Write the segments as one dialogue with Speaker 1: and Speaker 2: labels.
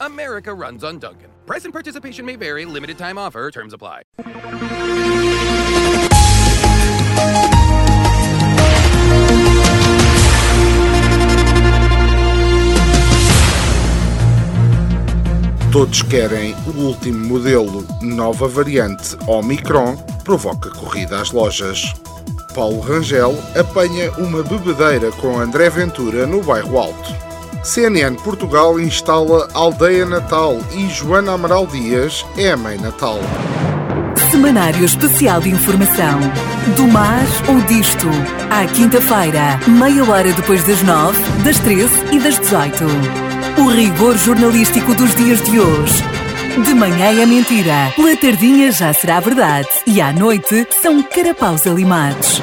Speaker 1: America runs on Dunkin'. Price and participation may vary, limited time offer, terms apply.
Speaker 2: Todos querem o último modelo, nova variante Omicron, provoca corrida às lojas. Paulo Rangel apanha uma bebedeira com André Ventura no bairro Alto. CNN Portugal instala Aldeia Natal e Joana Amaral Dias é a mãe Natal.
Speaker 3: Semanário Especial de Informação. Do mar ou disto. À quinta-feira, meia hora depois das nove, das treze e das dezoito. O rigor jornalístico dos dias de hoje. De manhã é mentira, pela tardinha já será verdade e à noite são carapaus alimados.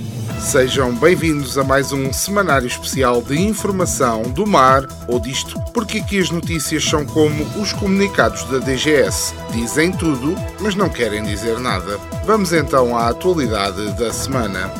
Speaker 2: Sejam bem-vindos a mais um semanário especial de informação do mar ou disto, porque aqui as notícias são como os comunicados da DGS. Dizem tudo, mas não querem dizer nada. Vamos então à atualidade da semana.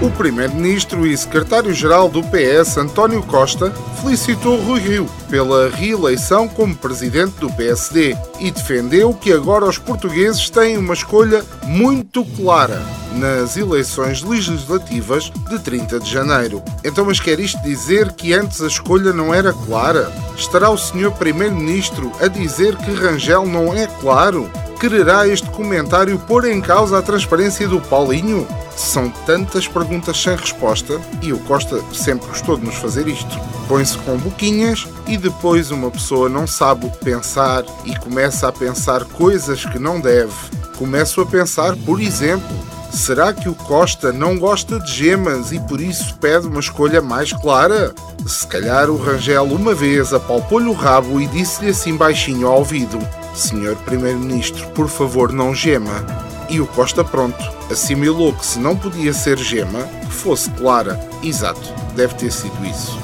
Speaker 2: O Primeiro-Ministro e Secretário-Geral do PS, António Costa, felicitou Rui Rio pela reeleição como presidente do PSD e defendeu que agora os portugueses têm uma escolha muito clara nas eleições legislativas de 30 de janeiro. Então, mas quer isto dizer que antes a escolha não era clara? Estará o Sr. Primeiro-Ministro a dizer que Rangel não é claro? Quererá este comentário pôr em causa a transparência do Paulinho? São tantas perguntas sem resposta e o Costa sempre gostou de nos fazer isto. Põe-se com boquinhas e depois uma pessoa não sabe o que pensar e começa a pensar coisas que não deve. Começo a pensar, por exemplo, será que o Costa não gosta de gemas e por isso pede uma escolha mais clara? Se calhar o Rangel uma vez apalpou-lhe o rabo e disse-lhe assim baixinho ao ouvido: Senhor Primeiro-Ministro, por favor, não gema. E o Costa, pronto, assimilou que se não podia ser gema, que fosse clara. Exato, deve ter sido isso.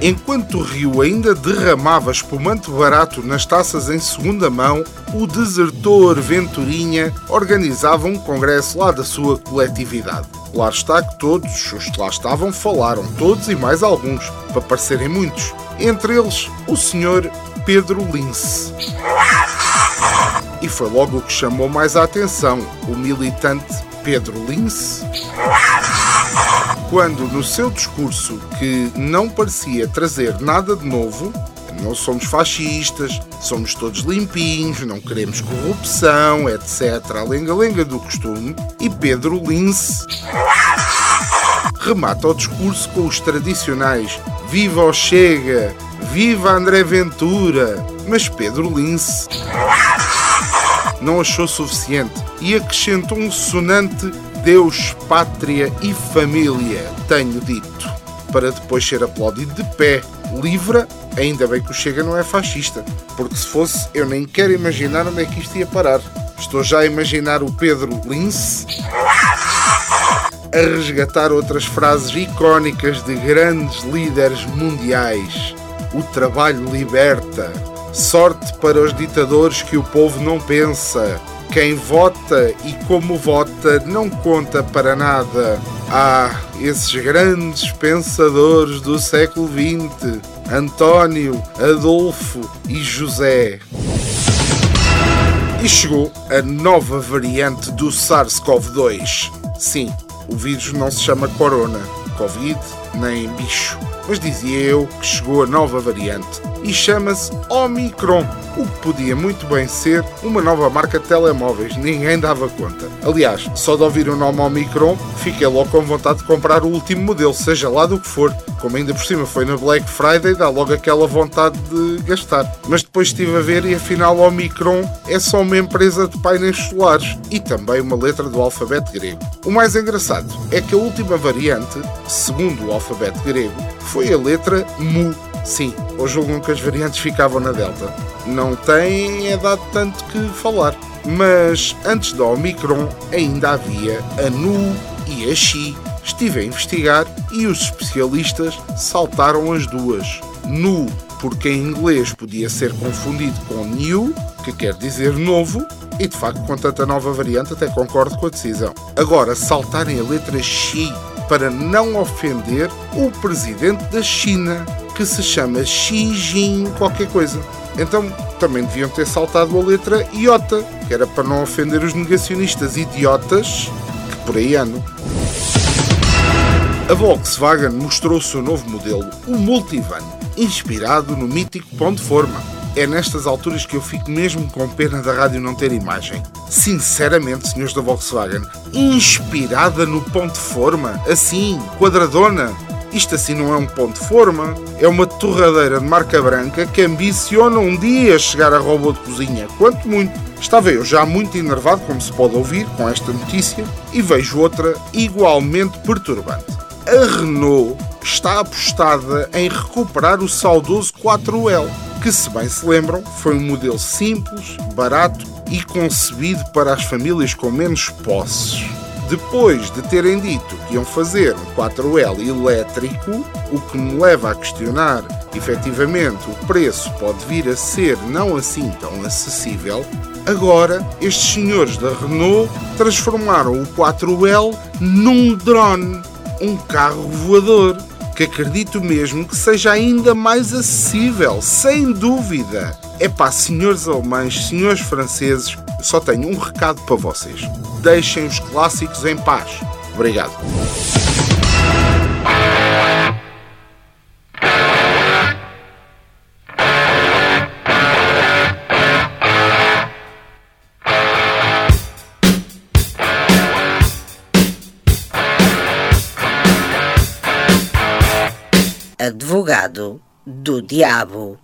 Speaker 2: Enquanto o Rio ainda derramava espumante barato nas taças em segunda mão, o desertor Venturinha organizava um congresso lá da sua coletividade. Claro está que todos os que lá estavam falaram, todos e mais alguns, para parecerem muitos. Entre eles, o Sr. Pedro Lince. E foi logo o que chamou mais a atenção, o militante Pedro Lince quando no seu discurso, que não parecia trazer nada de novo, não somos fascistas, somos todos limpinhos, não queremos corrupção, etc. A lenga-lenga do costume, e Pedro Lince remata o discurso com os tradicionais Viva o Chega, Viva André Ventura, mas Pedro Lince não achou suficiente e acrescentou um sonante Deus, pátria e família, tenho dito, para depois ser aplaudido de pé. Livra, ainda bem que o Chega não é fascista, porque se fosse, eu nem quero imaginar onde é que isto ia parar. Estou já a imaginar o Pedro Lince a resgatar outras frases icónicas de grandes líderes mundiais. O trabalho liberta. Sorte para os ditadores que o povo não pensa. Quem vota e como vota não conta para nada. Ah, esses grandes pensadores do século XX: António, Adolfo e José. E chegou a nova variante do SARS-CoV-2. Sim, o vírus não se chama Corona, Covid, nem bicho. Mas dizia eu que chegou a nova variante. e chama-se Omicron, o que podia muito bem ser uma nova marca de telemóveis, ninguém dava conta. Aliás, só de ouvir o nome Omicron, fiquei logo com vontade de comprar o último modelo, seja lá do que for. Como ainda por cima foi na Black Friday, dá logo aquela vontade de gastar. Mas depois estive a ver e afinal Omicron é só uma empresa de painéis solares e também uma letra do alfabeto grego. O mais engraçado é que a última variante, segundo o alfabeto grego, foi a letra Mu. Sim, hoje julgam que as variantes ficavam na Delta. Não tem é dado tanto que falar. Mas antes da Omicron ainda havia a Nu e a Xi. Estive a investigar e os especialistas saltaram as duas. Nu, porque em inglês podia ser confundido com new, que quer dizer novo, e de facto, com tanta nova variante, até concordo com a decisão. Agora, saltarem a letra Xi para não ofender o presidente da China, que se chama Xi Jin qualquer coisa. Então também deviam ter saltado a letra iota, que era para não ofender os negacionistas idiotas que por aí andam. A Volkswagen mostrou o seu novo modelo, o Multivan, inspirado no mítico Pão de Forma. É nestas alturas que eu fico mesmo com pena da rádio não ter imagem. Sinceramente, senhores da Volkswagen, inspirada no Pão de Forma, assim, quadradona, isto assim não é um ponto de forma, é uma torradeira de marca branca que ambiciona um dia chegar a robô de cozinha, quanto muito. Estava eu já muito enervado, como se pode ouvir, com esta notícia, e vejo outra igualmente perturbante. A Renault está apostada em recuperar o saudoso 4L, que, se bem se lembram, foi um modelo simples, barato e concebido para as famílias com menos posses. Depois de terem dito que iam fazer um 4L elétrico, o que me leva a questionar efetivamente o preço pode vir a ser não assim tão acessível, agora estes senhores da Renault transformaram o 4L num drone, um carro voador, que acredito mesmo que seja ainda mais acessível, sem dúvida. É pá, senhores alemães, senhores franceses, só tenho um recado para vocês deixem os clássicos em paz. Obrigado.
Speaker 4: Advogado do Diabo.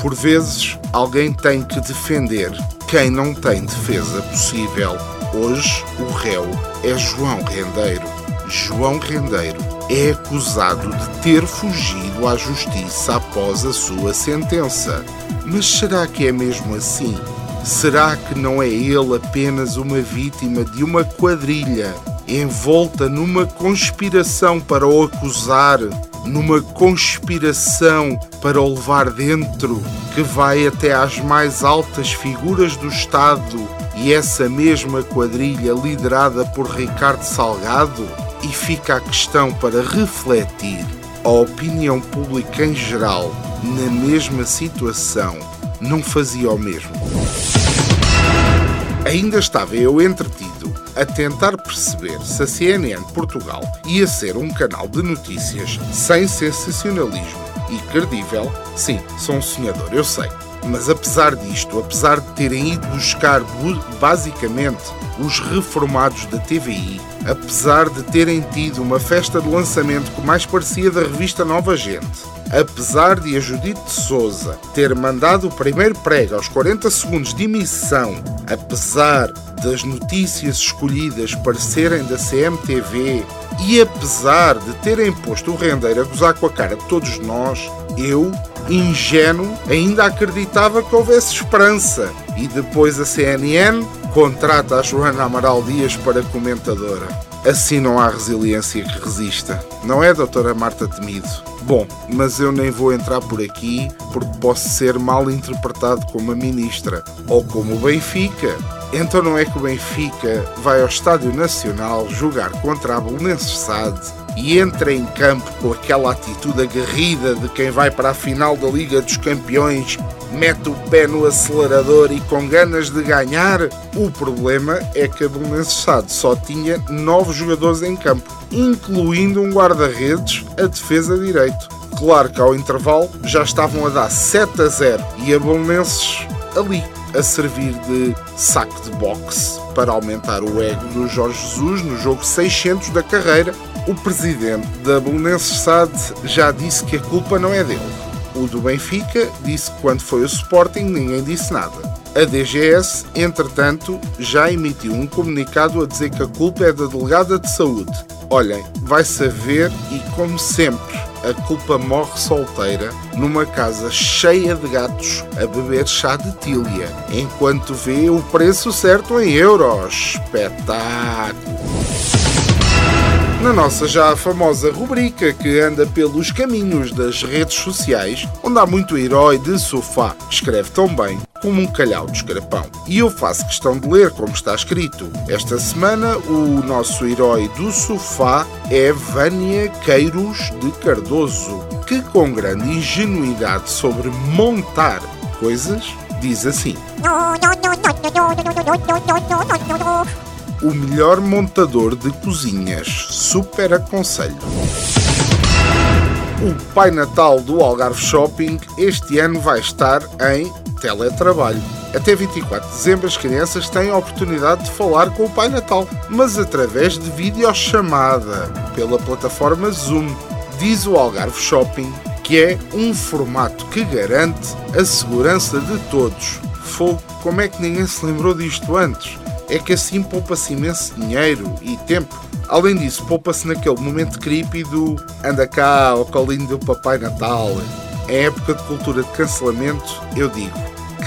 Speaker 2: Por vezes, alguém tem que defender quem não tem defesa possível. Hoje, o réu é João Rendeiro. João Rendeiro é acusado de ter fugido à justiça após a sua sentença. Mas será que é mesmo assim? Será que não é ele apenas uma vítima de uma quadrilha envolta numa conspiração para o acusar, numa conspiração para o levar dentro, que vai até às mais altas figuras do Estado e essa mesma quadrilha liderada por Ricardo Salgado? E fica a questão para refletir a opinião pública em geral, na mesma situação, não fazia o mesmo. Ainda estava eu entretido a tentar perceber se a CNN Portugal ia ser um canal de notícias sem sensacionalismo e credível. Sim, sou um sonhador, eu sei. Mas apesar disto, apesar de terem ido buscar basicamente os reformados da TVI, apesar de terem tido uma festa de lançamento que mais parecia da revista Nova Gente, apesar de a Judite de Souza ter mandado o primeiro prego aos 40 segundos de emissão, apesar das notícias escolhidas parecerem da CMTV e apesar de terem posto o rendeiro a gozar com a cara de todos nós, eu, ingênuo, ainda acreditava que houvesse esperança. E depois a CNN contrata a Joana Amaral Dias para comentadora. Assim não há resiliência que resista. Não é, doutora Marta Temido? Bom, mas eu nem vou entrar por aqui porque posso ser mal interpretado como a ministra ou como o Benfica. Então não é que o Benfica vai ao Estádio Nacional jogar contra a Belenenses e entra em campo com aquela atitude aguerrida de quem vai para a final da Liga dos Campeões, mete o pé no acelerador e com ganas de ganhar? O problema é que a Belenenses só tinha nove jogadores em campo, incluindo um guarda-redes a defesa direito. Claro que ao intervalo já estavam a dar 7 a 0 e a Bolonenses ali a servir de saco de boxe para aumentar o ego do Jorge Jesus no jogo 600 da carreira. O presidente da Belenenses SAD já disse que a culpa não é dele. O do Benfica disse que quando foi o Sporting ninguém disse nada. A DGS, entretanto, já emitiu um comunicado a dizer que a culpa é da delegada de saúde. Olhem, vai saber e, como sempre, a culpa morre solteira numa casa cheia de gatos a beber chá de tília, enquanto vê o preço certo em euros. Espetáculo! Na nossa já famosa rubrica que anda pelos caminhos das redes sociais, onde há muito herói de sofá que escreve tão bem como um calhau de escarapão. E eu faço questão de ler como está escrito. Esta semana, o nosso herói do sofá é Vânia Queiros de Cardoso, que com grande ingenuidade sobre montar coisas, diz assim o melhor montador de cozinhas. Super aconselho. O Pai Natal do Algarve Shopping este ano vai estar em teletrabalho. Até 24 de dezembro as crianças têm a oportunidade de falar com o Pai Natal, mas através de videochamada pela plataforma Zoom. Diz o Algarve Shopping que é um formato que garante a segurança de todos. Fogo, como é que ninguém se lembrou disto antes? É que assim poupa-se imenso dinheiro e tempo. Além disso, poupa-se naquele momento creepy do anda cá ao colinho do Papai Natal. Em época de cultura de cancelamento, eu digo,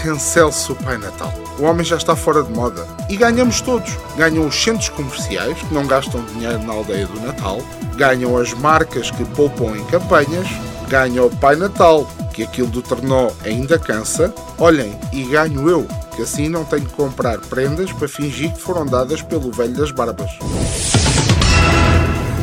Speaker 2: cancele-se o Pai Natal. O homem já está fora de moda. E ganhamos todos. Ganham os centros comerciais, que não gastam dinheiro na aldeia do Natal, ganham as marcas que poupam em campanhas, ganha o Pai Natal, que aquilo do Ternó ainda cansa. Olhem, e ganho eu, que assim não tenho que comprar prendas para fingir que foram dadas pelo velho das barbas.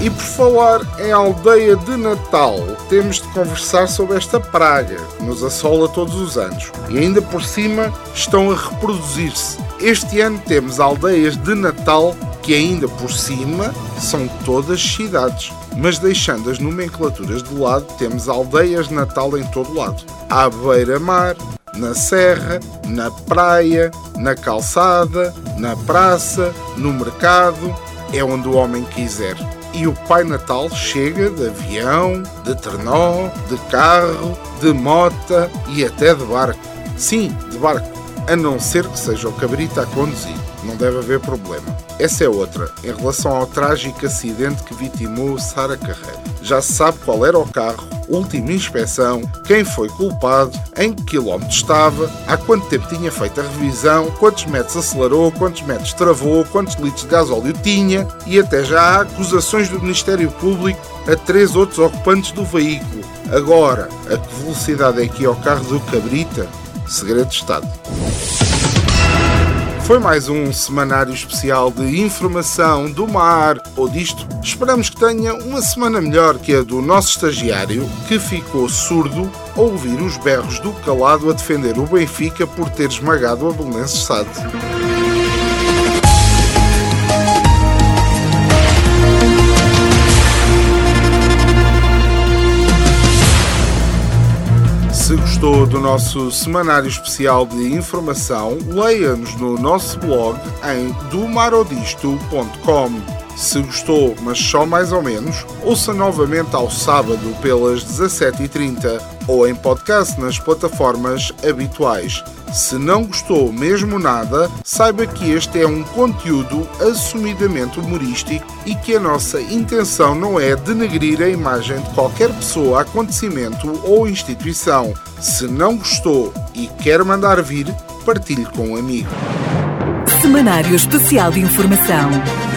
Speaker 2: E por falar em aldeia de Natal, temos de conversar sobre esta praga que nos assola todos os anos e ainda por cima estão a reproduzir-se. Este ano temos aldeias de Natal que ainda por cima são todas cidades, mas deixando as nomenclaturas de lado, temos aldeias de Natal em todo lado. À beira-mar, na serra, na praia, na calçada, na praça, no mercado, é onde o homem quiser. E o Pai Natal chega de avião, de trenó, de carro, de mota e até de barco. Sim, de barco, a não ser que seja o cabrito a conduzir não deve haver problema. Essa é outra, em relação ao trágico acidente que vitimou Sara Carreira. Já se sabe qual era o carro, última inspeção, quem foi culpado, em que quilómetro estava, há quanto tempo tinha feito a revisão, quantos metros acelerou, quantos metros travou, quantos litros de gasóleo tinha e até já há acusações do Ministério Público a três outros ocupantes do veículo. Agora, a que velocidade é que ia o carro do Cabrita? Segredo de Estado. Foi mais um semanário especial de informação do mar ou disto. Esperamos que tenha uma semana melhor que a do nosso estagiário, que ficou surdo ao ouvir os berros do calado a defender o Benfica por ter esmagado a Belenenses Sade. Se gostou do nosso semanário especial de informação, leia-nos no nosso blog em domarodisto.com. Se gostou, mas só mais ou menos, ouça novamente ao sábado pelas 17h30 ou em podcast nas plataformas habituais. Se não gostou mesmo nada, saiba que este é um conteúdo assumidamente humorístico e que a nossa intenção não é denegrir a imagem de qualquer pessoa, acontecimento ou instituição. Se não gostou e quer mandar vir, partilhe com um amigo.
Speaker 3: Semanário Especial de Informação.